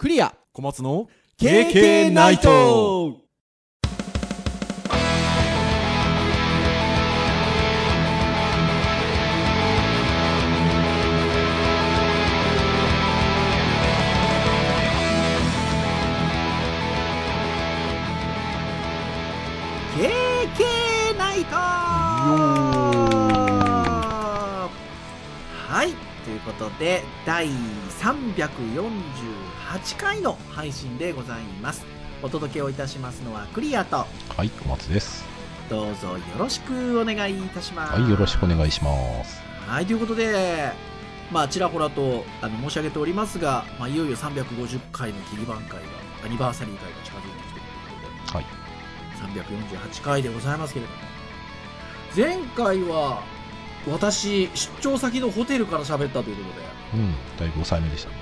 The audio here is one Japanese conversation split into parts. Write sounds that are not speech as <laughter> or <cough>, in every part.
クリア。小松の KK ナイトいうことで第348回の配信でございますお届けをいたしますのはクリアとはい、小松です。どうぞよろしくお願いいたしますはい、よろしくお願いします。はいということでまあちらほらとあの申し上げておりますが、まあ、いよいよ350回の切り番会がアニバーサリー会が近づいてきているということではい。348回でございますけれども前回は私出張先のホテルから喋ったということうん、だいぶ抑えめでしたね。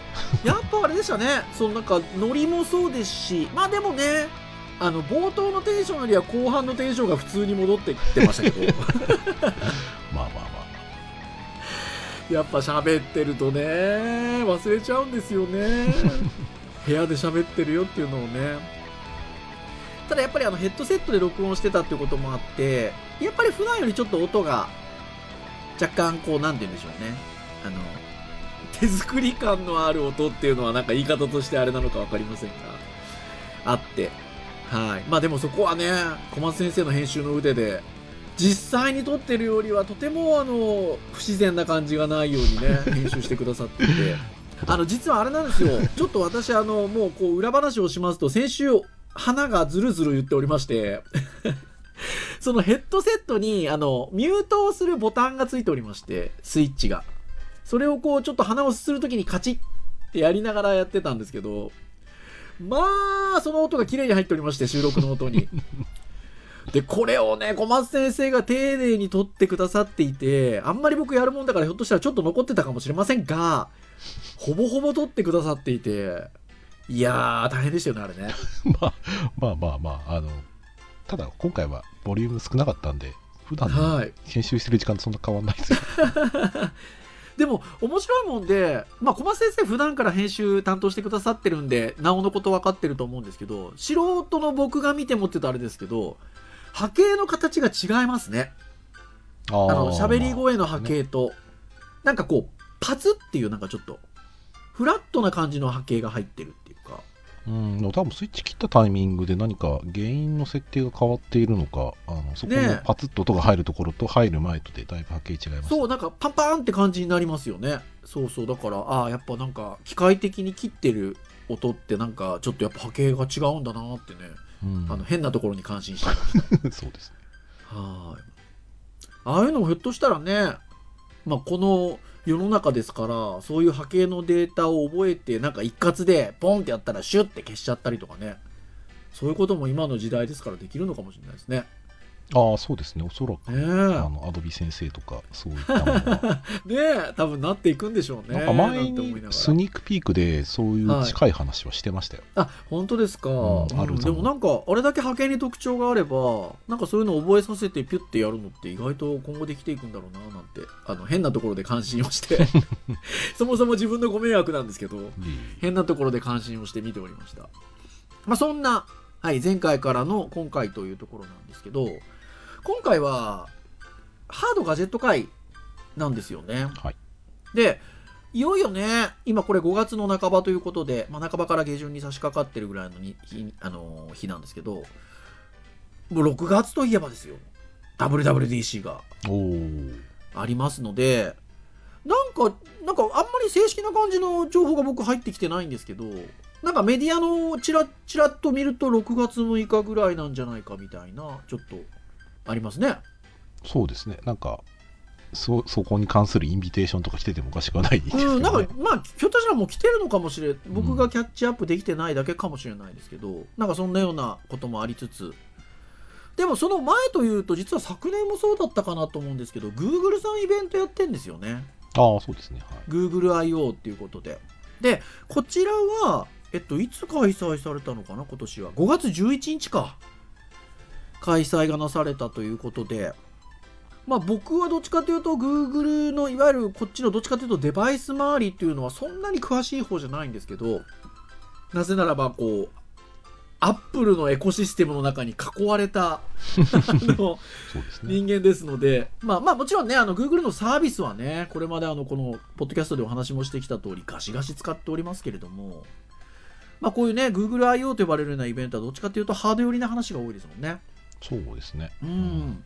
で <laughs> やっぱあれでしたね。そのなんかノリもそうですしまあでもねあの冒頭のテンションよりは後半のテンションが普通に戻ってきてましたけど。<laughs> まあまあまあ。やっぱ喋ってるとね忘れちゃうんですよね。<laughs> 部屋で喋ってるよっていうのをね。ただやっぱりあのヘッドセットで録音してたっていうこともあってやっぱり普段よりちょっと音が若干こうなんて言うんでしょうね。あの手作り感のある音っていうのはなんか言い方としてあれなのか分かりませんがあって。はい。まあでもそこはね小松先生の編集の腕で実際に撮ってるよりはとてもあの不自然な感じがないようにね <laughs> 編集してくださっていて。あの実はあれなんですよ。ちょっと私あのもうこう裏話をしますと先週花がずるずる言っておりまして <laughs> そのヘッドセットにあのミュートをするボタンがついておりましてスイッチがそれをこうちょっと鼻をすするときにカチッってやりながらやってたんですけどまあその音が綺麗に入っておりまして収録の音に <laughs> で、これをね、小松先生が丁寧に撮ってくださっていて、あんまり僕やるもんだからひょっとしたらちょっと残ってたかもしれませんが、ほぼほぼ撮ってくださっていて、いやー、大変でしたよね、あれね。<laughs> まあまあまあまあ、あの、ただ今回はボリューム少なかったんで、普段のはい。編集してる時間とそんな変わんないですよ。<laughs> でも、面白いもんで、まあ、小松先生普段から編集担当してくださってるんで、なおのこと分かってると思うんですけど、素人の僕が見てもって言うとあれですけど、波形の形が違いますね。ああの、ー喋り声の波形と、なんかこう、パツっていうなんかちょっと、フラットな感じの波形が入ってるっていうん、多分スイッチ切ったタイミングで何か原因の設定が変わっているのか、あのそこのパツッと音が入るところと入る前とでだいぶ波形違います。そう、なんかパンパンって感じになりますよね。そうそう、だから、ああ、やっぱなんか、機械的に切ってる音ってなんか、ちょっとやっぱ波形が違うんだなってね、うん、あの、変なところに感心してました。<laughs> そうですね。はい。ああいうのもひょっとしたらね、まあ、この世の中ですから、そういう波形のデータを覚えて、なんか一括でポンってやったらシュッて消しちゃったりとかね。そういうことも今の時代ですからできるのかもしれないですね。ああ、そうですね。おそらく、ねあのアドビ先生とか、そういったもの。<laughs> ねえ、多分なっていくんでしょうね。なんか前にスニークピークでそういう近い話はしてましたよ。あ、本当ですか。うんうんあるでもなんか、あれだけ波形に特徴があれば、なんかそういうのを覚えさせてピュッてやるのって意外と今後できていくんだろうな、なんて、あの、変なところで関心をして、<laughs> そもそも自分のご迷惑なんですけど、で変なところで関心をして見ておりました。まあ、そんな、はい、前回からの今回というところなんですけど、今回は、ハードガジェット会なんですよね。はい。で、いよいよね、今これ5月の半ばということで、まあ、半ばから下旬に差し掛かってるぐらいのに日,、あのー日なんですけど、もう6月といえばですよ、WWDC が。ありますので、なんか、なんかあんまり正式な感じの情報が僕入ってきてないんですけど、なんかメディアのチラッチラッと見ると6月6日ぐらいなんじゃないかみたいな、ちょっとありますね。そうですね。なんか、そそこに関するインビテーションとか来ててもおかしくはないですけど、ねうん、なんか、まあ、ひょっとしたらもう来てるのかもしれ僕がキャッチアップできてないだけかもしれないですけど、なんかそんなようなこともありつつ、でもその前というと、実は昨年もそうだったかなと思うんですけど、Google さんイベントやってんですよね。ああ、そうですね。はい。GoogleIO っていうことで。で、こちらは、えっと、いつ開催されたのかな、今年は。5月11日か。開催がなされたということで、まあ僕はどっちかというと Google のいわゆるこっちのどっちかというとデバイス周りっていうのはそんなに詳しい方じゃないんですけどなぜならばこうアップルのエコシステムの中に囲われたあの。人間ですので、まあまあもちろんね、あの Google のサービスはね、これまであのこのポッドキャストでお話もしてきた通り、ガシガシ使っておりますけれども、まあこういうね、Google I.O. と呼ばれるようなイベントはどっちかというとハード寄りな話が多いですもんね。そうですね。うん。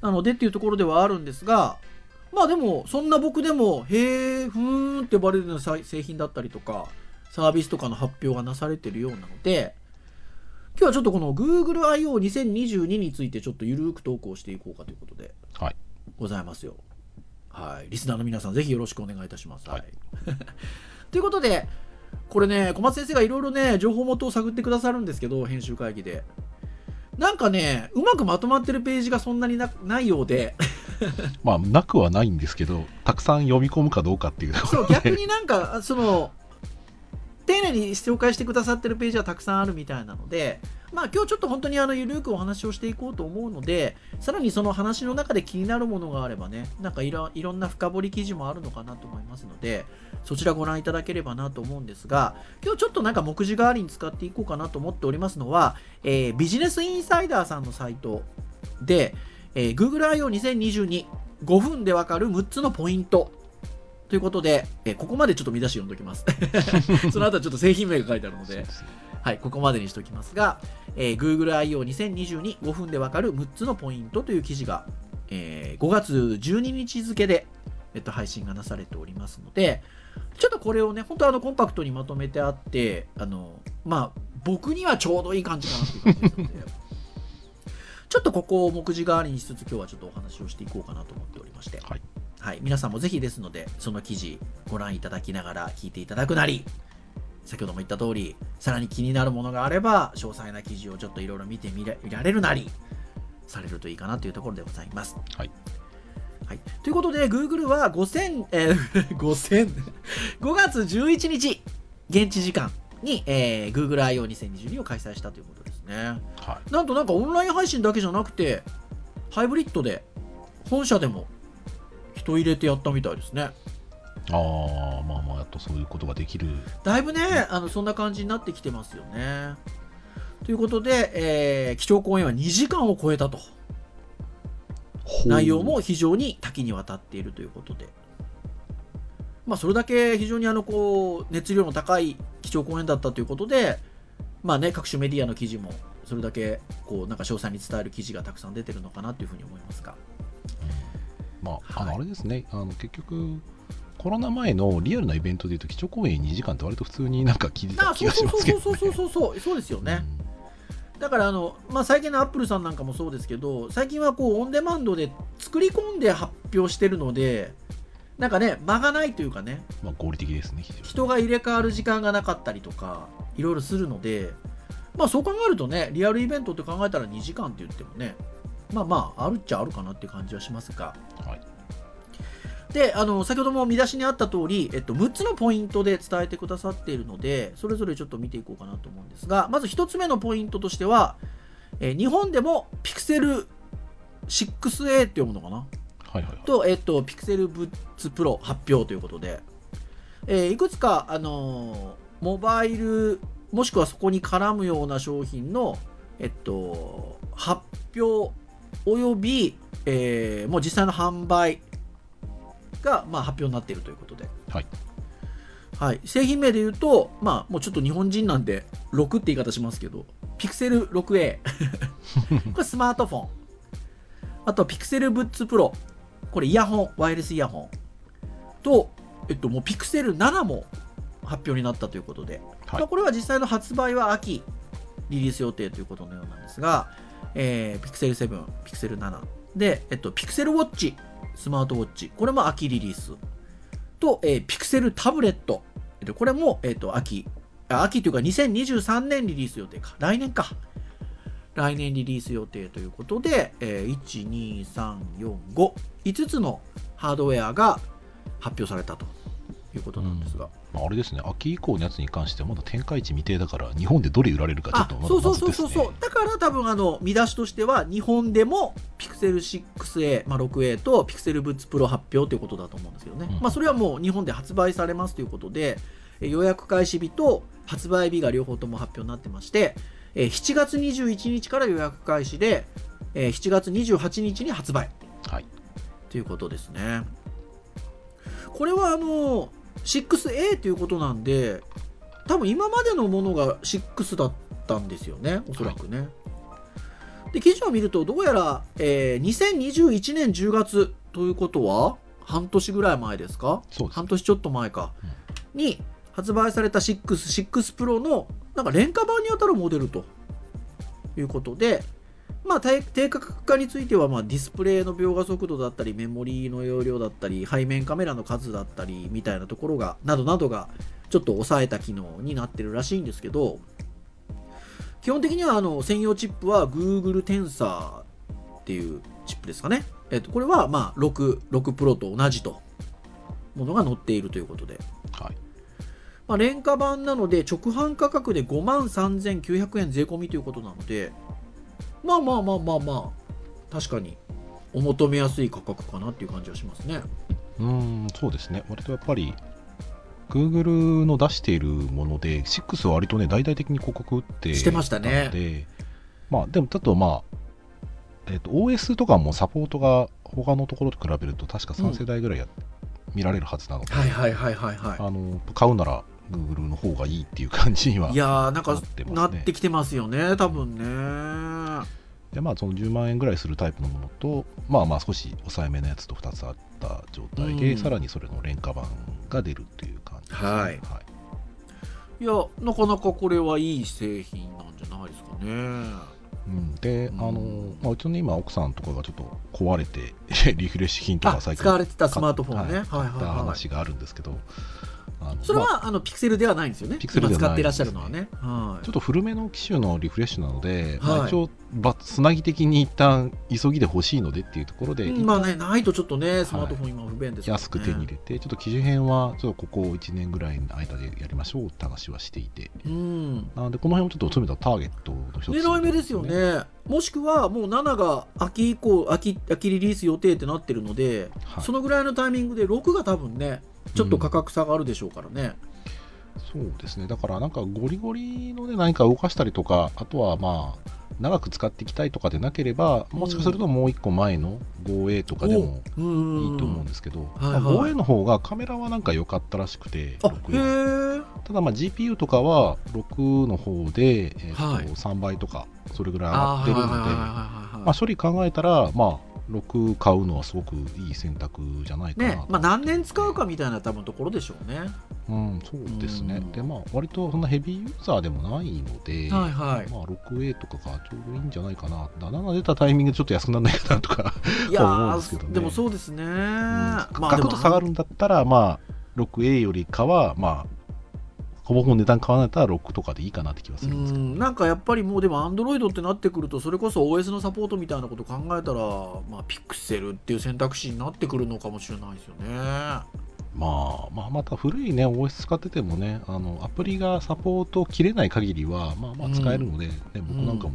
なのでっていうところではあるんですが、まあでも、そんな僕でも、へえ、ふーんって呼ばれるようなさ製品だったりとか、サービスとかの発表がなされてるようなので、今日はちょっとこの Google I.O.2022 についてちょっとゆるく投稿していこうかということではい。ございますよ。はい。リスナーの皆さん、ぜひよろしくお願いいたします。はい <laughs> ということで、これね、小松先生がいろいろね、情報元を探ってくださるんですけど、編集会議で。なんかね、うまくまとまってるページがそんなになないようで、<laughs> まあ、なくはないんですけど、たくさん読み込むかどうかっていうそう逆になんか、その、丁寧に紹介してくださってるページはたくさんあるみたいなので、まあ今日ちょっと本当にあのゆるくお話をしていこうと思うので、さらにその話の中で気になるものがあればね、なんかいろいろんな深掘り記事もあるのかなと思いますので、そちらご覧いただければなと思うんですが、今日ちょっとなんか目次代わりに使っていこうかなと思っておりますのは、えービジネスインサイダーさんのサイトで、えー Google I.O.2022 5分でわかる6つのポイントということで、えーここまでちょっと見出し読んどきます。<laughs> その後はちょっと製品名が書いてあるので、はい、ここまでにしておきますが、えー Google I.O.2022 5分でわかる6つのポイントという記事が、えー5月12日付で、えっと、配信がなされておりますので、ちょっとこれをね、本当あのコンパクトにまとめてあって、あの、まあ、僕にはちょうどいい感じかなっていう感じですので、<laughs> ちょっとここを目次代わりにしつつ今日はちょっとお話をしていこうかなと思っておりまして、はい。はい、皆さんもぜひですので、その記事ご覧いただきながら聞いていただくなり、先ほども言った通り、さらに気になるものがあれば、詳細な記事をちょっといろいろ見てみられるなり、されるといいかなというところでございます。はい。はい、ということで、Google は5000、えー、<laughs> 5000、5月11日、現地時間に、えー、Google I.O.2022 を開催したということですね。はい。なんとなんかオンライン配信だけじゃなくて、ハイブリッドで、本社でも人入れてやったみたいですね。ああ、まあまあ、やっとそういうことができる。だいぶね、あのそんな感じになってきてますよね。ということで、えー、基調講演は2時間を超えたと。内容も非常に多岐にわたっているということで。まあ、それだけ非常にあのこう熱量の高い基調講演だったということで、まあね、各種メディアの記事もそれだけこうなんか詳細に伝える記事がたくさん出てるのかなというふうに思いますが。まあ、あのはいあれですね、あの結局、コロナ前のリアルなイベントでいうと、基調講演2時間って割と普通になんか聞いてたあ気がしますけど、ね。そうそうそうそうそうそうですよね。だからあの、まあ、最近のアップルさんなんかもそうですけど最近はこうオンデマンドで作り込んで発表してるのでなんかね間がないというかねうんまあ、合理的ですね、人が入れ替わる時間がなかったりとかいろいろするので、まあ、そう考えるとねリアルイベントって考えたら2時間って言ってもねまあまああるっちゃあるかなって感じはしますがはい。であの先ほども見出しにあった通り、えっと、6つのポイントで伝えてくださっているのでそれぞれちょっと見ていこうかなと思うんですがまず1つ目のポイントとしては、えー日本でも Pixel 6a って読むのかな？はいはいはい。と、えっと、Pixel Buds Pro 発表ということで、えーいくつか、あのーモバイルもしくはそこに絡むような商品の、えっと、発表および、えーもう実際の販売が、まあ、発表になっているということで、はい。はい、製品名で言うと、まあ、もうちょっと日本人なんで6って言い方しますけど Pixel 6a <laughs> これスマートフォン。あと Pixel Buds Pro これイヤホンワイヤレスイヤホン。と、えっと、もう Pixel 7も発表になったということで、はい。まあ、これは実際の発売は秋リリース予定ということのようなんですが、えー、Pixel 7、Pixel 7で、えっと、Pixel Watch スマートウォッチ。これも秋リリース。と、えー、ピクセルタブレット。えっとこれも、えっと、秋。秋というか2023年リリース予定か。来年か。来年リリース予定ということで、えー、12345つのハードウェアが発表されたということなんですが、まあ、あれですね、秋以降のやつに関してはまだ展開値未定だから、日本でどれ売られるかちょっあとまだそうそう。そうそうそうだから多分あの見出しとしては日本でも Pixel6A、まあ、6A と Pixel Buds Pro 発表ということだと思うんですけどね、うんまあ、それはもう日本で発売されますということで、えー予約開始日と発売日が両方とも発表になってまして、えー7月21日から予約開始で、えー7月28日に発売はい。ということですね。これはあの 6A という。ことなんで多分今までのものが6だったんですよねおそらくね。で記事を見るとどう。やら、えー2021年10月という。ことは半年ぐらい前ですか半年ちょっと前か、に発売された66 Pro のなんか廉価版に当たるモデルという。ことで、まあ、低低価格化については、まあ、ディスプレイの描画速度だったりメモリーの容量だったり背面カメラの数だったりみたいなところがなどなどがちょっと抑えた機能になってるらしいんですけど基本的にはあの専用チップは Google Tensor っていうチップですかね、えっと、これはまあ6 6 Pro と同じとものが載っているということではい。まあ、廉価版なので直販価格で5万3900円税込みということなのでまあまあまあまあまあ。確かに。お求めやすい価格かなっていう感じはしますね。うーん、そうですね。割とやっぱり、Google の出しているもので、6は割とね、大々的に広告打ってしてましたね。まあ、でも、だとまあ、えっ、と、OS とかもサポートが他のところと比べると、確か3世代ぐらいや、見られるはずなので、はいはいはいはいはあの買うなら Google の方がいいっていう感じにはいやーなんかなってきてますよね多分ね。でまあその10万円ぐらいするタイプのものとまあまあ少し抑えめのやつと2つあった状態で、うん。さらにそれの廉価版が出るっていう感じですね。はい。い。やなかなかこれはいい製品なんじゃないですかね。うん、で、うん。あのまあ、うちのね今奥さんとかがちょっと壊れて <laughs> リフレッシュ品とあか最近使われてたスマートフォンね。はいはいはいはい。話があるんですけど、それは、まああ、のピクセルではないんですよね。ピクセルで使っていらっしゃるのはね。はい。ちょっと古めの機種のリフレッシュなので、まはい。あ、一応ばつなぎ的に一旦急ぎで欲しいのでっていうところで、うんまあね、ないとちょっとね、スマートフォン今不便ですからね。安く手に入れて、ちょっと機種編はちょっとここ1年ぐらいの間でやりましょうって話はしていて、うん。なのでこの辺もちょっと詰めたターゲットの一つ狙い目ですよね。もしくは、もう7が秋以降、秋、秋リリース予定ってなってるので、はい。そのぐらいのタイミングで6が多分ね、ちょっと価格差があるでしょうからね。そうですね、だからなんかゴリゴリので何か動かしたりとか、あとはまあ、長く使っていきたいとかでなければ、もしかするともう一個前の 5A とかでもいいと思うんですけど、はいはい。まあ 5A の方がカメラはなんか良かったらしくて、あ、6A へえ。ただまあ GPU とかは6の方で、えーとはい。3倍とか、それぐらい上あがってるので、まあ、処理考えたら、まあ、6買うのはすごくいい選択じゃないかなと、ねまあ何年使うかみたいな多分ところでしょうね。うん、そうですね。うんで、まあ、割とそんなヘビーユーザーでもないので、はいはい。まあ、6A とかがちょうどいいんじゃないかな。7出たタイミングでちょっと安くならないかなとか、いや <laughs> 思うんですけどねーでもそうですね。まあガクッと下がるんだったら、まあ、6A よりかは、まあ、ほぼほぼ値段変わらないったら6とかでいいかなって気はすうるんですけど、ん。なんかやっぱりもうでも Android ってなってくるとそれこそ OS のサポートみたいなこと考えたら、まあ、ピクセルっていう選択肢になってくるのかもしれないですよね。まあ、まあ、また古いね、OS 使っててもね、あのアプリがサポート切れない限りは、まあまあ使えるので、ね僕なんかも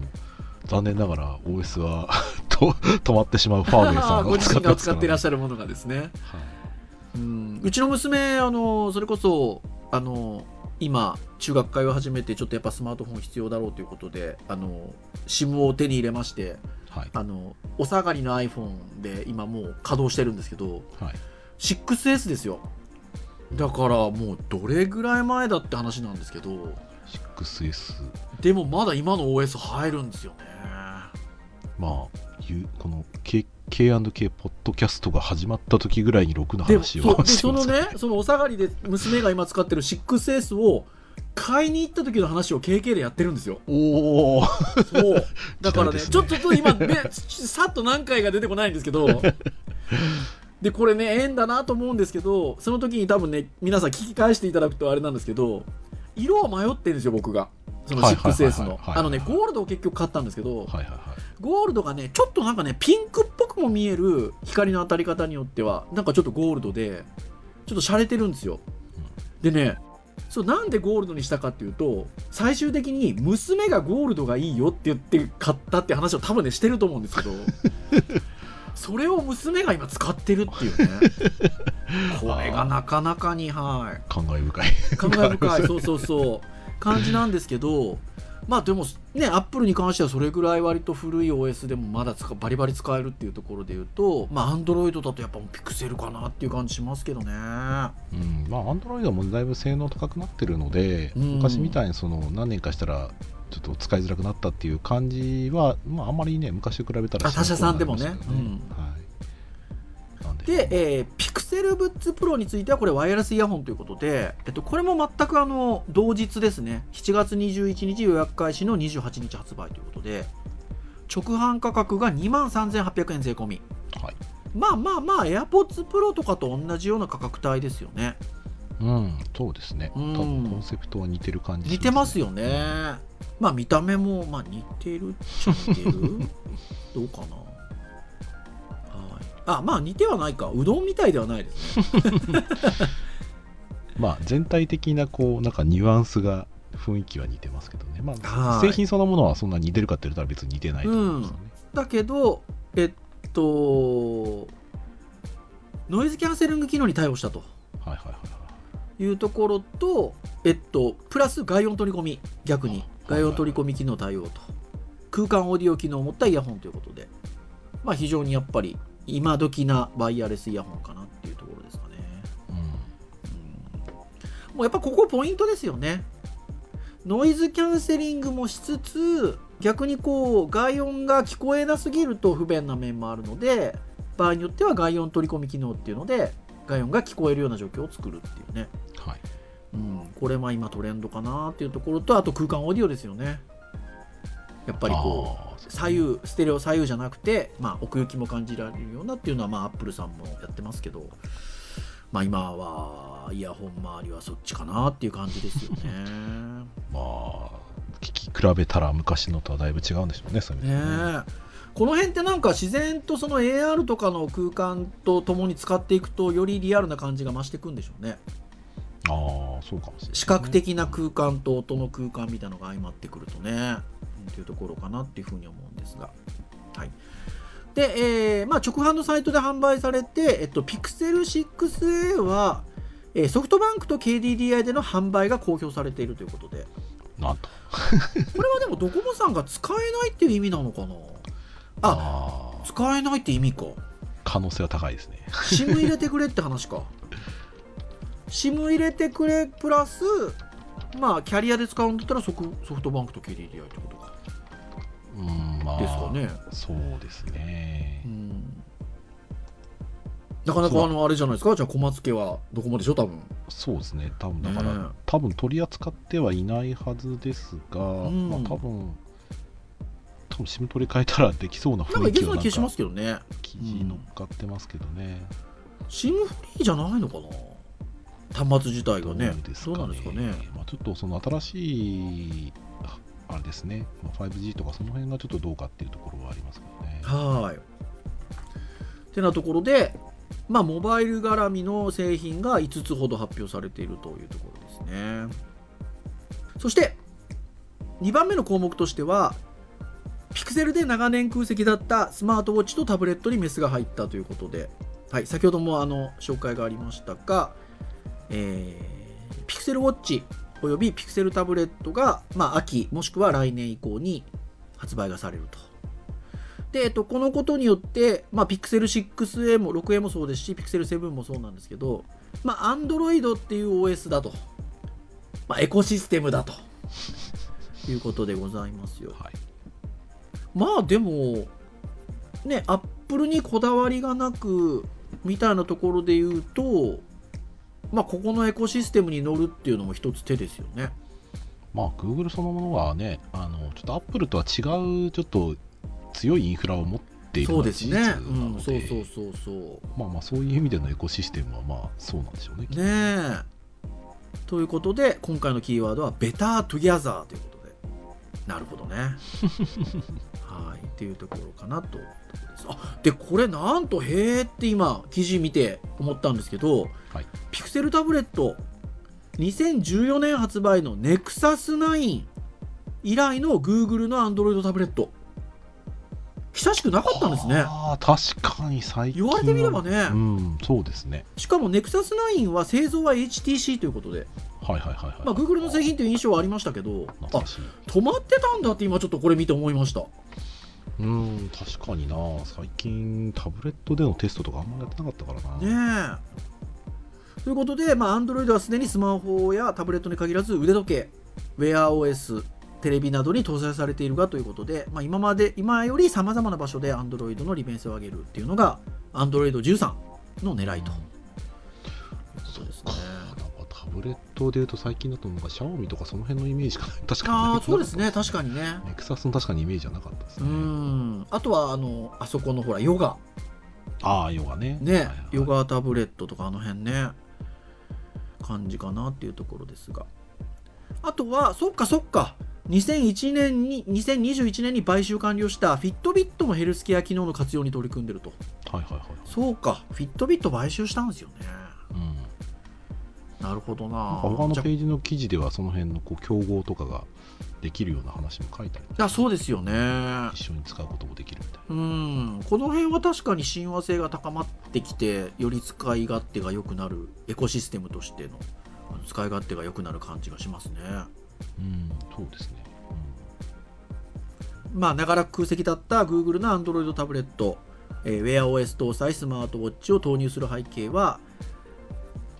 残念ながら OS <laughs> はと <laughs> 止まってしまうファーウェイさんごが使使ってらっしゃるものがですね。はい。うん。うちの娘あのそれこそあの今中学会を始めてちょっとやっぱスマートフォン必要だろうということであの SIM を手に入れましてはい。あのお下がりの iPhone で今もう稼働してるんですけどはい。6S ですよ。だからもうどれぐらい前だって話なんですけど 6S、でもまだ今の OS 入るんですよね。まあ、ゆこの K- K&K ポッドキャストが始まった時ぐらいに6のでも話をしてそのねそのお下がりで娘が今使ってる 6S を買いに行った時の話を KK でやってるんですよ。おおそう。だからねねちょっとちょっと今ね。さっと何回が出てこないんですけど。でこれね縁だなと思うんですけどその時に多分ね皆さん聞き返していただくとあれなんですけど色を迷ってるんですよ僕がそのはいはいはいはい。6S の。あのねゴールドを結局買ったんですけどはいはいはい。ゴールドがねちょっとなんかねピンクっぽくも見える光の当たり方によってはなんかちょっとゴールドでちょっと洒落てるんですよ。でねそうなんでゴールドにしたかっていうと最終的に娘がゴールドがいいよって言って買ったって話を多分ねしてると思うんですけど <laughs> それを娘が今使ってるっていうね。<laughs> これがなかなかにはい。感慨深い。感慨深い。そうそうそう感じなんですけどまあでもねアップルに関してはそれぐらい割と古い OS でもまだ使バリバリ使えるっていうところで言うとまあアンドロイドだとやっぱピクセルかなっていう感じしますけどね。うん。まあアンドロイドもだいぶ性能高くなってるので、うん。昔みたいにその何年かしたらちょっと使いづらくなったっていう感じは、まあ、あんまりね昔と比べたらあ他社さんでもね。しなくなりましたけどはい、でで、えー、ピクセルブッツプロについてはこれワイヤレスイヤホンということで、えっと、これも全くあの同日ですね。7月21日予約開始の28日発売ということで直販価格が2万3800円税込み。はい。まあまあまあ AirPods Pro とかと同じような価格帯ですよね。うん、そうですね。うん。多分コンセプトは似てる感じ似てますよね。まあ見た目もまあ似てるっちゃ似てる。<laughs> どうかな。はいあまあ似てはないか。うどんみたいではないですね。<laughs> まあ、全体的なこうなんかニュアンスが雰囲気は似てますけどね。まあ、はい。製品そのものはそんな似てるかって言ったら別に似てないと思うんですよね。だけどえっとノイズキャンセリング機能に対応したと。はいはいはいはい。いうところとえっとプラス外音取り込み逆に。外音取り込み機能対応と。空間オーディオ機能を持ったイヤホンということで。まあ非常にやっぱり今時なワイヤレスイヤホンかなっていうところですかね。もうやっぱここポイントですよね。ノイズキャンセリングもしつつ逆にこう外音が聞こえなすぎると不便な面もあるので場合によっては外音取り込み機能っていうので外音が聞こえるような状況を作るっていうね、うん。はい。うん、これは今トレンドかなっていうところとあと空間オーディオですよねやっぱりこう左右ステレオ左右じゃなくて、まあ、奥行きも感じられるようなっていうのは、まあ、アップルさんもやってますけど、まあ、今はイヤホン周りはそっちかなっていう感じですよね。<laughs> まあ、聞き比べたら昔のとはだいぶ違うんでしょうね、そういね。ねえ。この辺ってなんか自然とその AR とかの空間とともに使っていくとよりリアルな感じが増していくんでしょうね。ああ、そうかもしれない、視覚的な空間と音の空間みたいなのが相まってくるとね、うんっていうところかなっていうふうに思うんですが。はい。で、えーまあ、直販のサイトで販売されて、えっと、Pixel 6a は、えーソフトバンクと KDDI での販売が公表されているということで、なんと。これはでもドコモさんが使えないっていう意味なのかな？あ、あー使えないって意味か。可能性は高いですね。SIM 入れてくれって話か SIM 入れてくれプラスまあキャリアで使うんだったらソフソフトバンクと KDDI ってことかうん、まあ、ですかね。そうですね。う。ん。なかなかあのあれじゃないですか？じゃあ小松家はどこまでしょ？多分。そうですね。多分だから、ね多分取り扱ってはいないはずですが、ん。まあ多分、多分 SIM 取り替えたらできそうな雰囲気がしまかすけどね。記事乗っかってますけどね。SIM フリーじゃないのかな？端末自体がね。どうですそうなんですかね。まあ、ちょっとその新しいああれですね、ま、5G とかその辺がちょっとどうかっていうところはありますけどね。はい。てなところで、まあ、モバイル絡みの製品が5つほど発表されているというところですね。そして、2番目の項目としては、ピクセルで長年空席だったスマートウォッチとタブレットにメスが入ったということで、はい、先ほどもあの紹介がありましたが、えー、ピクセルウォッチおよびピクセルタブレットが、まあ、秋もしくは来年以降に発売がされると。で、えっと、このことによって、まあ、Pixel 6a も 6a もそうですし、Pixel 7もそうなんですけど、まあ、Android っていう OS だと、まあ、エコシステムだということでございますよ。はい。まあでも、ね、 Apple にこだわりがなく、みたいなところで言うと、まあ、ここのエコシステムに乗るっていうのも一つ手ですよね。まあ、Google そのものはね、あのちょっと Apple とは違う、ちょっと強いインフラを持っているそうですね。なうん、のでそうそうそうそう。まあまあ、そういう意味でのエコシステムは、まあ、そうなんでしょうね。ねえ。ということで、今回のキーワードは、 Better Together ということで。なるほどね。<laughs> はい。っていうところかなと。あで、これなんと、へえって今、記事見て思ったんですけど、はいピクセルタブレット、2014年発売の Nexus 9以来の Google の Android タブレット。久しくなかったんですねああ確かに最近言われてみればね、うんそうですねしかも NEXUS9 は製造は HTC ということで、はいはいはいはい、まあ、Google の製品という印象はありましたけどあ止まってたんだって今ちょっとこれ見て思いました。うん確かにな。最近タブレットでのテストとかあんまりやってなかったからな、ねえ。ということで、まあ、Android はすでにスマホやタブレットに限らず腕時計 WearOS テレビなどに搭載されているがということで、まあ、今まで今よりさまざまな場所で Android の利便性を上げるっていうのが Android13 の狙いと。そうですねブレットでいうと最近だとなんかシャオミとかその辺のイメージかな。<laughs> 確かにああそうですね。確かにね。ネクサスの確かにイメージはなかったですうねん。あとはあのあそこのほらヨガ。ああヨガね。ね、はいはいヨガタブレットとかあの辺ね。感じかなっていうところですが。あとはそっかそっか。2001年に2021年に買収完了したフィットビットのヘルスケア機能の活用に取り組んでると。はいはいはいそうか。フィットビット買収したんですよね。うんなるほどな。他のページの記事ではその辺のこう競合とかができるような話も書いてありますあそうですよね。一緒に使うこともできるみたいうん。この辺は確かに親和性が高まってきてより使い勝手が良くなるエコシステムとしての使い勝手が良くなる感じがしますね。なうんそうですね、まあ長らく空席だった Google の Android タブレット、えー WearOS 搭載スマートウォッチを投入する背景は、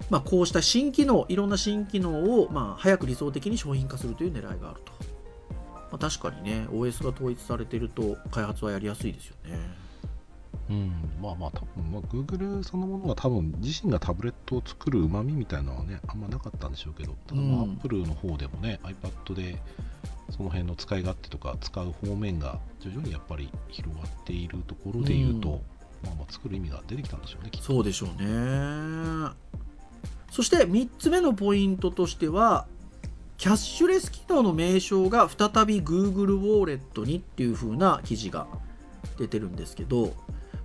まあ、こうした新機能いろんな新機能を、まあ、早く理想的に商品化するという狙いがあると、まあ、確かにね OS が統一されていると開発はやりやすいですよね。うんうん、まあまあ多分、まあ、Google そのものが多分自身がタブレットを作るうまみみたいなのはねあんまなかったんでしょうけどただまあうん。Apple の方でもね iPad でその辺の使い勝手とか使う方面が徐々にやっぱり広がっているところで言うと、うん。まあまあ作る意味が出てきたんでしょうねそうでしょうねそして3つ目のポイントとしてはキャッシュレス機能の名称が再び Google ウォーレットにっていう風な記事が出てるんですけど、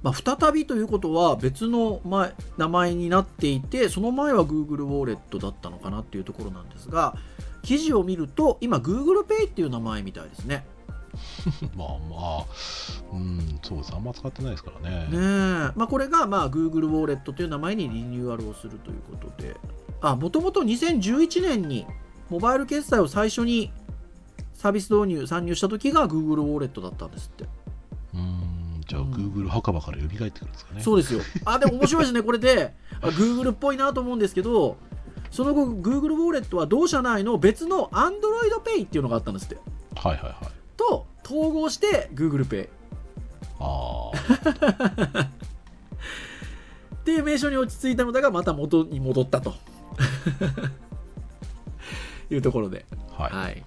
まあ、再びということは別の前名前になっていてその前は Google ウォーレットだったのかなっていうところなんですが記事を見ると今 Google Pay っていう名前みたいですね。<laughs> まあまあうんそうです。あんま使ってないですからね。ねえ。まあ、これが、まあ、Google ウォーレットという名前にリニューアルをするということで。あもともと2011年にモバイル決済を最初にサービス導入参入した時が Google ウォーレットだったんですって。うんじゃあうん。Google 墓場から蘇ってくるんですかね。そうですよ。あでも面白いですねこれで。<laughs> あ Google っぽいなと思うんですけどその後 Google ウォーレットは同社内の別の Android Pay っていうのがあったんですって。はいはいはいと統合して Google Pay ああっていう名称に落ち着いたのだがまた元に戻ったと。<laughs> いうところで。はい、はい、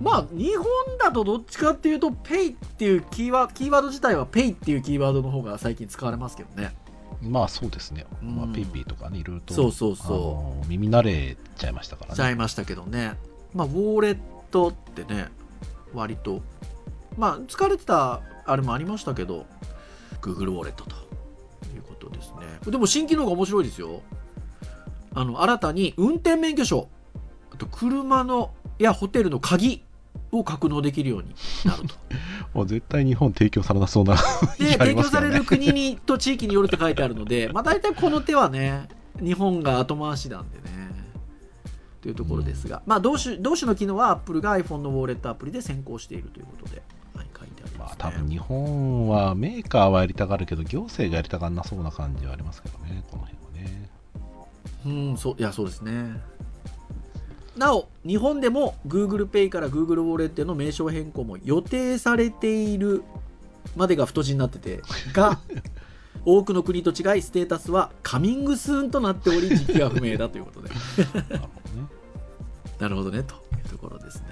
まあ日本だとどっちかっていうと Pay っていうキーワキーワード自体は Pay っていうキーワードの方が最近使われますけどね。まあそうですね、うん。まあ、ペイペイとかねいろいろと。そうそうそう。耳慣れちゃいましたからね。ちゃいましたけどね。まあウォーレットってね割と。まあ疲れてたあれもありましたけど Google ウォーレットと。いうことですね。でも新機能が面白いですよ。あの新たに運転免許証。あと車のやホテルの鍵を格納できるようになると。<laughs> もう絶対日本提供されなそうなで <laughs> 気があ提供される国にと地域によるって書いてあるので、まあ、大体この手はね日本が後回しなんでねというところですが、まあ、同種同種の機能は Apple が iPhone のウォーレットアプリで先行しているということで、はい、書いてあります、ね。まあ多分日本はメーカーはやりたがるけど行政がやりたがんなそうな感じはありますけどねこの辺はね。うんそういやそうですね。なお日本でも Google Pay から Google ウォーレットへの名称変更も予定されているまでが太字になってて <laughs> が多くの国と違いステータスはカミングスーンとなっており時期が不明だということで <laughs> なるほどねというところですね、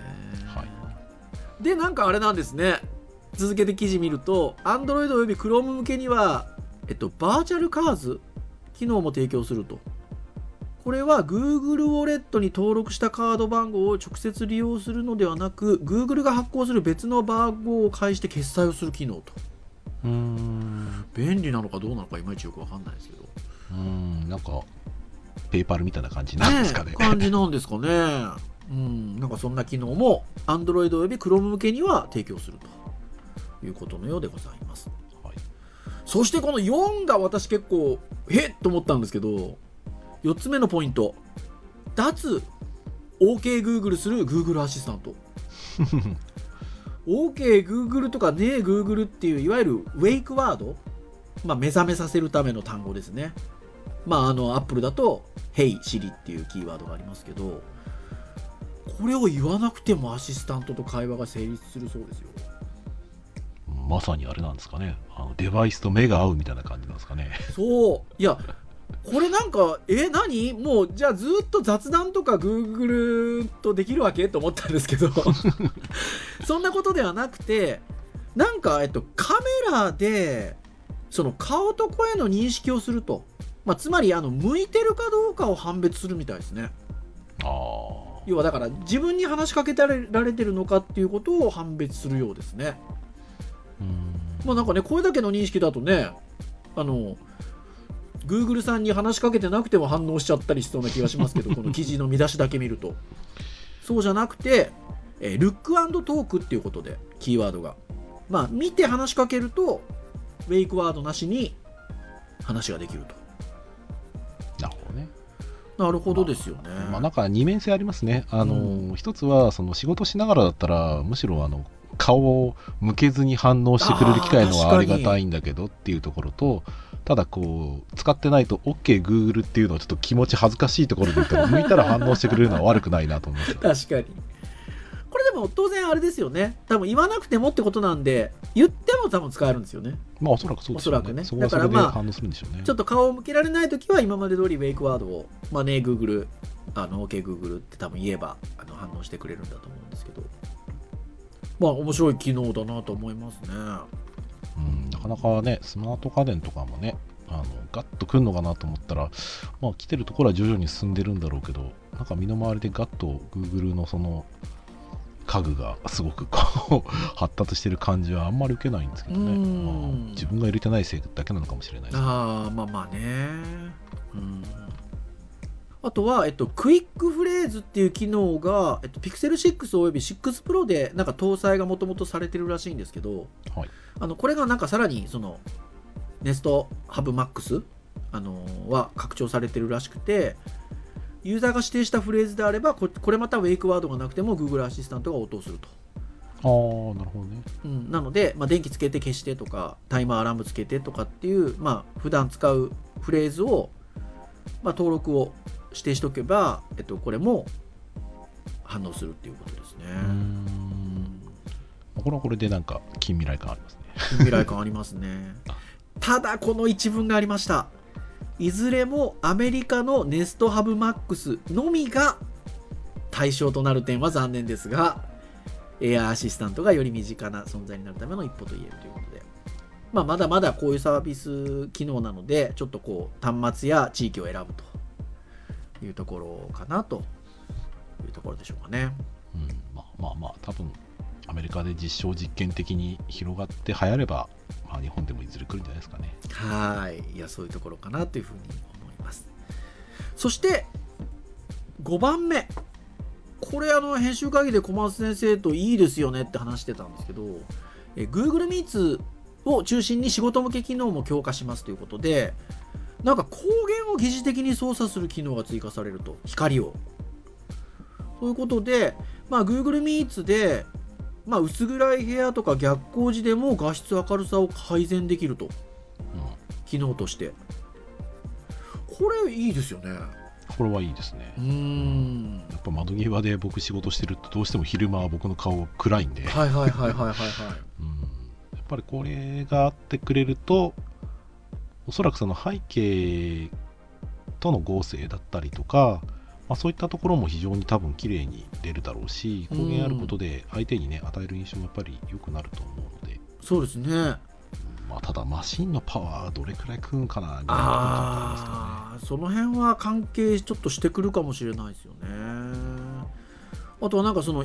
はでなんかあれなんですね。続けて記事見ると Android および Chrome 向けには、えっと、バーチャルカーズ機能も提供すると。これは Google ウォレットに登録したカード番号を直接利用するのではなく Google が発行する別の番号を介して決済をする機能と。うーん。便利なのかどうなのかいまいちよくわかんないですけど。うーんなんかペイパルみたいな感じなんですかねね感じなんですかね <laughs> うんなんかそんな機能も Android および Chrome 向けには提供するということのようでございます。はいそしてこの4が私結構、へっと思ったんですけど、4つ目のポイント。脱 OKGoogle する Google アシスタント。<laughs> OKGoogle とかね Google っていういわゆるウェイクワード、まあ、目覚めさせるための単語ですね。まあ、あの、Apple だと Hey Siri っていうキーワードがありますけど、これを言わなくてもアシスタントと会話が成立するそうですよ。まさにあれなんですかねあのデバイスと目が合うみたいな感じなんですかねそう。いや、これなんか、え、何？もう、じゃあずっと雑談とか Google とできるわけと思ったんですけど、<laughs> そんなことではなくて、なんか、えっと、カメラで、その顔と声の認識をすると。まあ、つまり、あの、向いてるかどうかを判別するみたいですね。ああ要はだから、自分に話しかけられてるのかっていうことを判別するようですね。うーんまあなんかね、これだけの認識だとね、あの、Google さんに話しかけてなくても反応しちゃったりしそうな気がしますけど、<laughs> この記事の見出しだけ見ると。そうじゃなくて、えールックトークっていうことで、キーワードが。まあ、見て話しかけると、ウェイクワードなしに話ができると。なるほどねなるほどですよね。まあなんか二面性ありますねあの、うん一つはその仕事しながらだったらむしろあの顔を向けずに反応してくれる機会のはありがたいんだけどっていうところとただこう使ってないと OKGoogle っていうのはちょっと気持ち恥ずかしいところで言ったら向いたら反応してくれるのは悪くないなと思うんですよ確かに。これでも当然あれですよね。多分言わなくてもってことなんで、言っても多分使えるんですよね。まあおそらくそうでしょうおそらくねそこはそれでだからまあ反応するんでしょうね、ちょっと顔を向けられないときは今まで通りウェイクワードを、まあね、Google、あの、OKGoogle って多分言えばあの反応してくれるんだと思うんですけど。まあ面白い機能だなと思いますね。うん、なかなかね、スマート家電とかもね、あのガッと来るのかなと思ったら、まあ、来てるところは徐々に進んでるんだろうけど、なんか身の回りでガッと Google のその家具がすごくこう発達してる感じはあんまり受けないんですけどね、うんまあ自分が入れてないせいだけなのかもしれないですね。ああ、まあまあね。うん。あとは、えっと、クイックフレーズっていう機能が、えっと、Pixel 6および6 Pro でなんか搭載がもともとされてるらしいんですけど、はいあのこれがなんかさらにその Nest Hub Max あのは拡張されてるらしくて、ユーザーが指定したフレーズであれば、ここれまたウェイクワードがなくても Google アシスタントが応答すると。ああ、なるほどね。うん、なので、まあ、電気つけて消してとかタイマーアラームつけてとかっていう、まあ普段使うフレーズを、まあ、登録を指定しておけば、えっと、これも反応するっていうことですね。うーんこれはこれでなんか近未来感ありますね。未来感ありますね。ただ、この一文がありました。いずれもアメリカのネストハブマックスのみが対象となる点は残念ですが、エアアシスタントがより身近な存在になるための一歩と言えるということで、まあ、まだまだこういうサービス機能なので、ちょっとこう端末や地域を選ぶというところかなというところでしょうかね。うん、まあまあまあ、多分アメリカで実証実験的に広がって流行れば、まあ、日本でもいずれ来るんじゃないですかね。はい。いや、そういうところかなというふうに思います。そして、5番目。これ、あの、編集会議で小松先生といいですよねって話してたんですけど、え Google Meets を中心に仕事向け機能も強化しますということで、なんか光源を疑似的に操作する機能が追加されると。光を。そういうことで、まあ、Google Meets で、まあ、薄暗い部屋とか逆光時でも画質明るさを改善できると。うん、機能として。これいいですよね。これはいいですね。う。ん。やっぱ窓際で僕仕事してるとどうしても昼間は僕の顔暗いんで、はいはいはいはいはいはい。うん、やっぱりこれがあってくれるとおそらくその背景との合成だったりとか、まあ、そういったところも非常に多分綺麗に出るだろうし光源あることで相手にね与える印象もやっぱり良くなると思うので、そうですね。まあ、ただマシンのパワーどれくらい食うんかなぐらいのあねその辺は関係ちょっとしてくるかもしれないですよね。あとはなんかその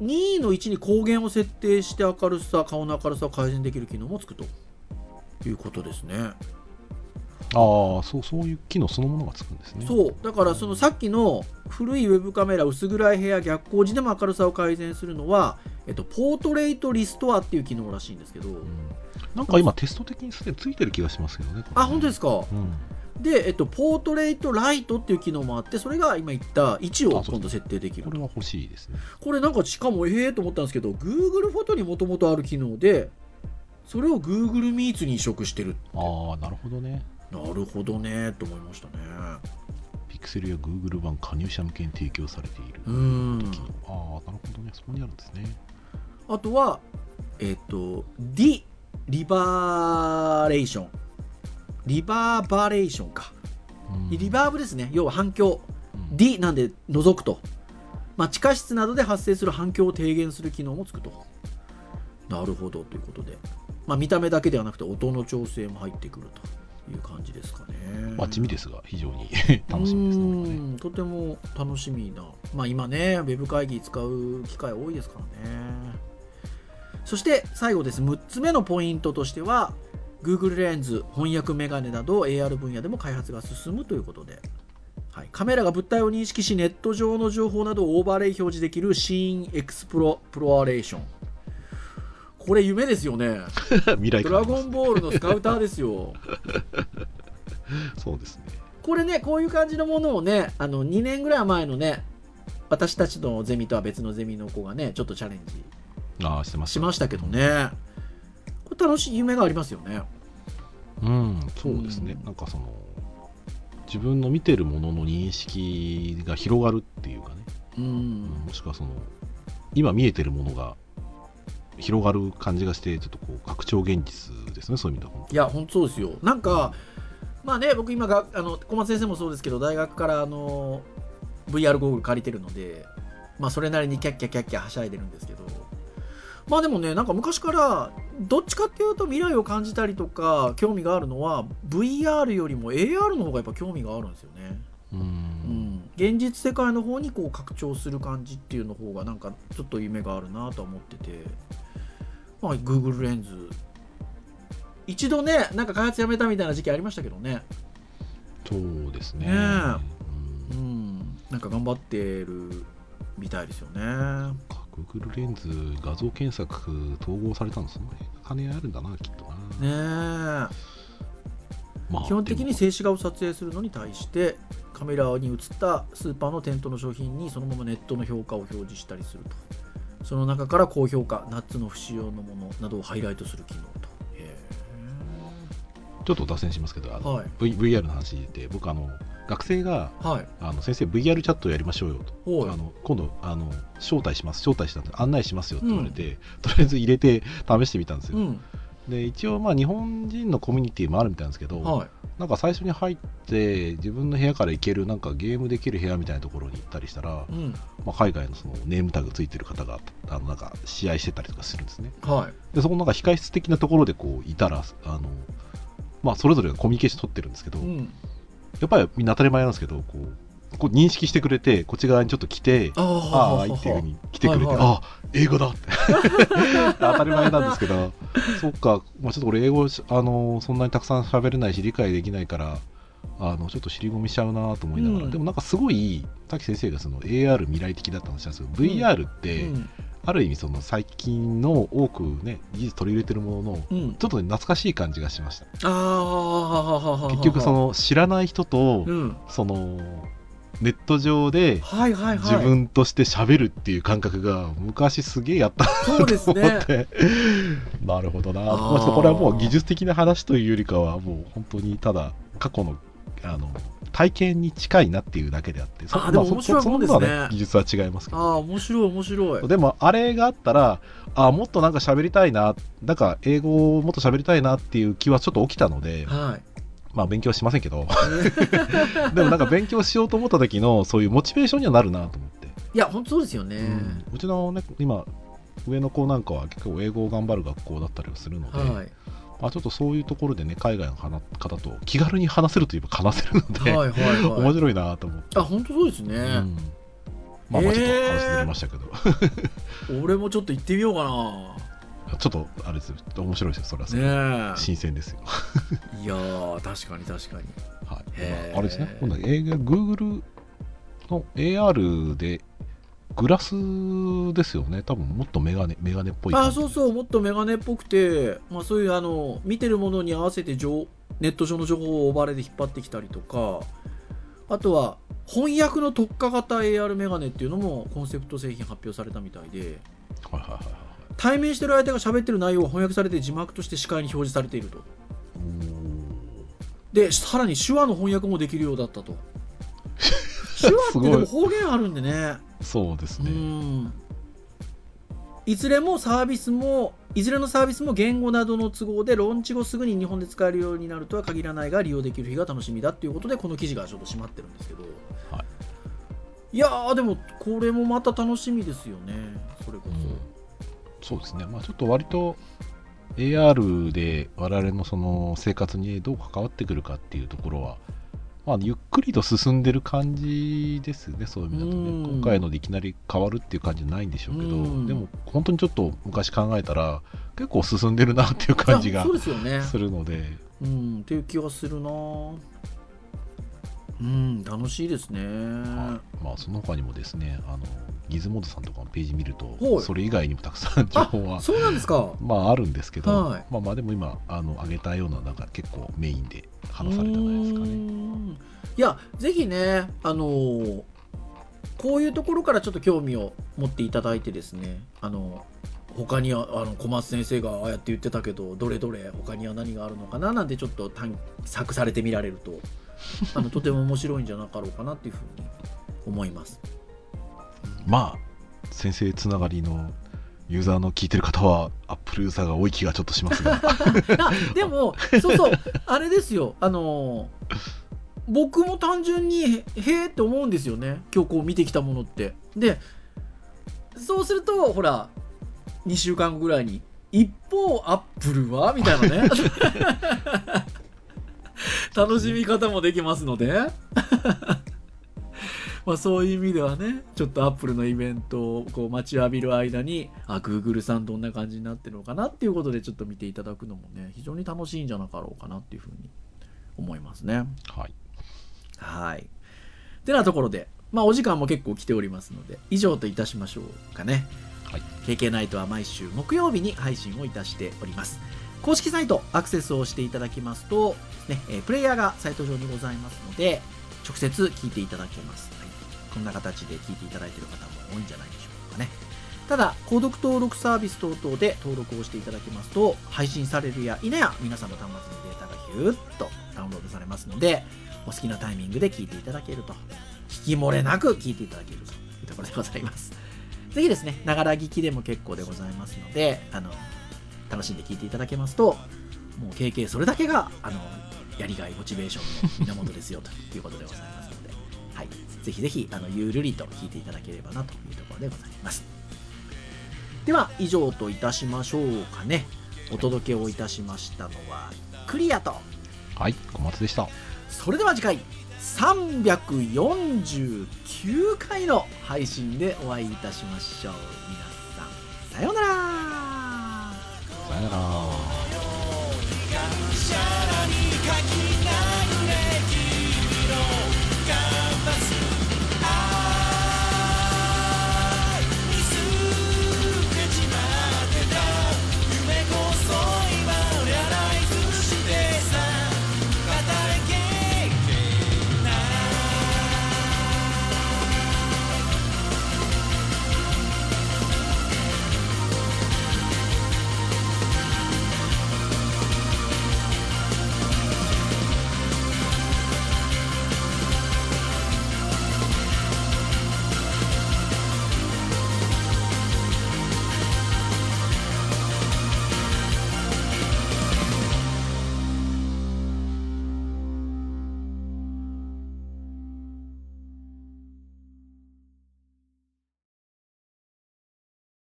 2の1に光源を設定して明るさ顔の明るさを改善できる機能もつくということですねああそうそういう機能そのものがつくんですね。そう。だからそのさっきの古いウェブカメラ薄暗い部屋逆光時でも明るさを改善するのはえっと、ポートレートリストアっていう機能らしいんですけど、うん。なんか今テスト的にすでについてる気がしますけどねあ本当ですか？うん。で、えっと、ポートレートライトっていう機能もあってそれが今言った位置を今度設定できる。これは欲しいですね。これなんかしかもええと思ったんですけど Google フォトにもともとある機能でそれを Google Meets に移植してるああなるほどねなるほどねと思いましたね。ピクセルや Google 版加入者向けに提供されている。うーん。ああなるほどね。そこにあるんですね。あとはえっと D リバーレーションリバーバレーションか。うん。リバーブですね。要は反響。うん。D なんで除くと、まあ、地下室などで発生する反響を低減する機能もつくと。なるほどということで、まあ、見た目だけではなくて音の調整も入ってくるという感じですかね。まあ地味ですが非常に <laughs> 楽しみですねねん。とても楽しみな、まあ、今ねウェブ会議使う機会多いですからね。そして最後です。6つ目のポイントとしては Google レンズ翻訳メガネなど AR 分野でも開発が進むということで、はい、カメラが物体を認識しネット上の情報などをオーバーレイ表示できるシーンエクスプロプロアレーションこれ夢ですよね。<laughs> 未来ドラゴンボールのスカウターですよ。<laughs> そうですね。これねこういう感じのものをねあの2年ぐらい前のね私たちのゼミとは別のゼミの子がねちょっとチャレンジああしてますしましたけどね。これ楽しい夢がありますよね。うんそうですね、うん。なんかその自分の見てるものの認識が広がるっていうかね、ううんんもしくはその今見えてるものが広がる感じがしてちょっとこう拡張現実ですねそういう意味では。本いや本当そうですよ。なんかまあね僕今があの小松先生もそうですけど大学からあの VR ゴーグル借りてるのでまあそれなりにキャッキャキャッキャはしゃいでるんですけど。まあでもねなんか昔からどっちかっていうと未来を感じたりとか興味があるのは VR よりも AR の方がやっぱ興味があるんですよね。当ううんん、現実世界の方にこう拡張する感じっていうの方がなんかちょっと夢があるなとは思ってて、まあ、Google レンズ。一度ねなんか開発やめたみたいな時期ありましたけどね。そうですね。ねえ。ううん。んなんか頑張ってるみたいですよね。か Google レンズ画像検索統合されたのその辺金あるんだなきっとな、ねえ。まあ基本的に静止画を撮影するのに対してカメラに映ったスーパーの店頭の商品にそのままネットの評価を表示したりするとその中から高評価ナッツの不使用のものなどをハイライトする機能と。へちょっと脱線しますけどあの、はい。V、VR の話で僕あの学生がえはい。あの先生 VR チャットやりましょうよと。あの今度あの招待します招待したんで案内しますよって言われて、とりあえず入れて試してみたんですよ、うんで一応まあ日本人のコミュニティもあるみたいなんですけど、はい。なんか最初に入って自分の部屋から行けるなんかゲームできる部屋みたいなところに行ったりしたら、うん。まあ、海外のそのネームタグついてる方があのなんか試合してたりとかするんですね。はい。でそこのなんか控室的なところでこういたらあのまあそれぞれがコミュニケーション取ってるんですけど、うん。やっぱりみんな当たり前なんですけどこうこう認識してくれてこっち側にちょっと来てあああはいっていうふうに来てくれて、はいはい。あ英語だって。<laughs> 当たり前なんですけど。そっか、まあ、ちょっと俺英語あのそんなにたくさん喋れないし理解できないからあのちょっと尻込みしちゃうなと思いながら、うん。でもなんかすごい滝先生がその AR 未来的だった話なんですけど VR って、うん。ある意味その最近の多くね技術取り入れてるもののうん。ちょっとね懐かしい感じがしました。結局その知らない人とうん。そのネット上で自分として喋るっていう感覚が昔すげえやったそうですと思ねって、なるほどな、まあ、これはもう技術的な話というよりかはもう本当にただ過去のあの体験に近いなっていうだけであって。そあーでも面白いもんですね。そその分は技術は違いますけど。ああ面白い面白い。でもあれがあったらあもっとなんか喋りたいななんか英語をもっと喋りたいなっていう気はちょっと起きたのではいまあ勉強はしませんけど。<laughs> でもなんか勉強しようと思った時のそういうモチベーションにはなるなと思って、いや本当そうですよね、うん。うちのね今上の子なんかは結構英語を頑張る学校だったりはするので、はい。まあ、ちょっとそういうところでね海外の方と気軽に話せるといえば話せるので、はいはいはい。面白いなと思って、あ本当そうですね、うん。まあまあちょっと話ずれましたけど、<laughs> 俺もちょっと行ってみようかちょっとあれですよ面白いですよそれはそれなね新鮮ですよ。え <laughs> いやー確かに確かに。はい。ああれですね。今度は映画 Google の AR でグラスですよね。多分もっとメガネメガネっぽいあそうそうもっとメガネっぽくて、まあ、そういうあの見てるものに合わせて情ネット上の情報をオーバーレイで引っ張ってきたりとかあとは翻訳の特化型 AR メガネっていうのもコンセプト製品発表されたみたいで。はいはいはいはい対面してる相手が喋ってる内容が翻訳されて字幕として視界に表示されていると。でさらに手話の翻訳もできるようだったと。<laughs> 手話ってでも方言あるんでね。うそうですね、ん。いずれもサービスもいずれのサービスも言語などの都合でローンチ後すぐに日本で使えるようになるとは限らないが利用できる日が楽しみだっていうことでこの記事がちょっと閉まってるんですけど、、はい。やーでもこれもまた楽しみですよね。それこそ、そうですね。まあちょっと割と AR で我々のその生活にどう関わってくるかっていうところはまあ、ゆっくりと進んでる感じですね、そういう意味だとね、うん。今回のでいきなり変わるっていう感じじゃないんでしょうけど、うん。でも本当にちょっと昔考えたら、結構進んでるなっていう感じがい <laughs> やそうですよね。するので、うんっていう気がするな。うん楽しいですね、はい。まあ、その他にもですね、あのギズモードさんとかのページ見るはいと、それ以外にもたくさん情報はそうなんですかまああるんですけど、はいまあまあでも今あの上げたようななんか結構メインで話されたんじゃないですかね。んいやぜひねあのーこういうところからちょっと興味を持っていただいてですねあの他にはあの小松先生がああやって言ってたけどどれどれ他には何があるのかななんてちょっと探索されてみられるとあのとても面白いんじゃなかろうかなっていうふうに思います。まあ先生つながりのユーザーの聞いてる方はアップルユーザーが多い気がちょっとしますが。<laughs> あでもそうそうあれですよ。あの僕も単純にへへえって思うんですよね。今日こう見てきたものって。でそうするとほら2週間後ぐらいに一方アップルは？みたいなね。<laughs> 楽しみ方もできますのでまあそういう意味ではねちょっとアップルのイベントをこう待ちわびる間にあ Google さんどんな感じになってるのかなっていうことでちょっと見ていただくのもね非常に楽しいんじゃなかろうかなっていうふうに思いますね。はい。はい。てなところでまあお時間も結構来ておりますので以上といたしましょうかね。はい。KK ナイトは毎週木曜日に配信をいたしております。公式サイトアクセスをしていただきますと、ねえープレイヤーがサイト上にございますので直接聞いていただけます、はいこんな形で聞いていただいている方も多いんじゃないでしょうかね。ただ購読登録サービス等々で登録をしていただきますと配信されるや否や皆さんの端末にデータがヒューッとダウンロードされますのでお好きなタイミングで聞いていただけると聞き漏れなく聞いていただけるというところでございます。<laughs> ぜひですね、ながら聞きでも結構でございますので、あの、楽しんで聞いていただけますと、もう KK それだけが、あの、やりがい、モチベーションの源ですよということでございます、ぜひぜひ、あの、ゆるりと聞いていただければなというところでございます。では、以上といたしましょうかね。お届けをいたしましたのは、クリアと、はい小松でした。それでは次回349回の配信でお会いいたしましょう。皆さんさようなら。さよなら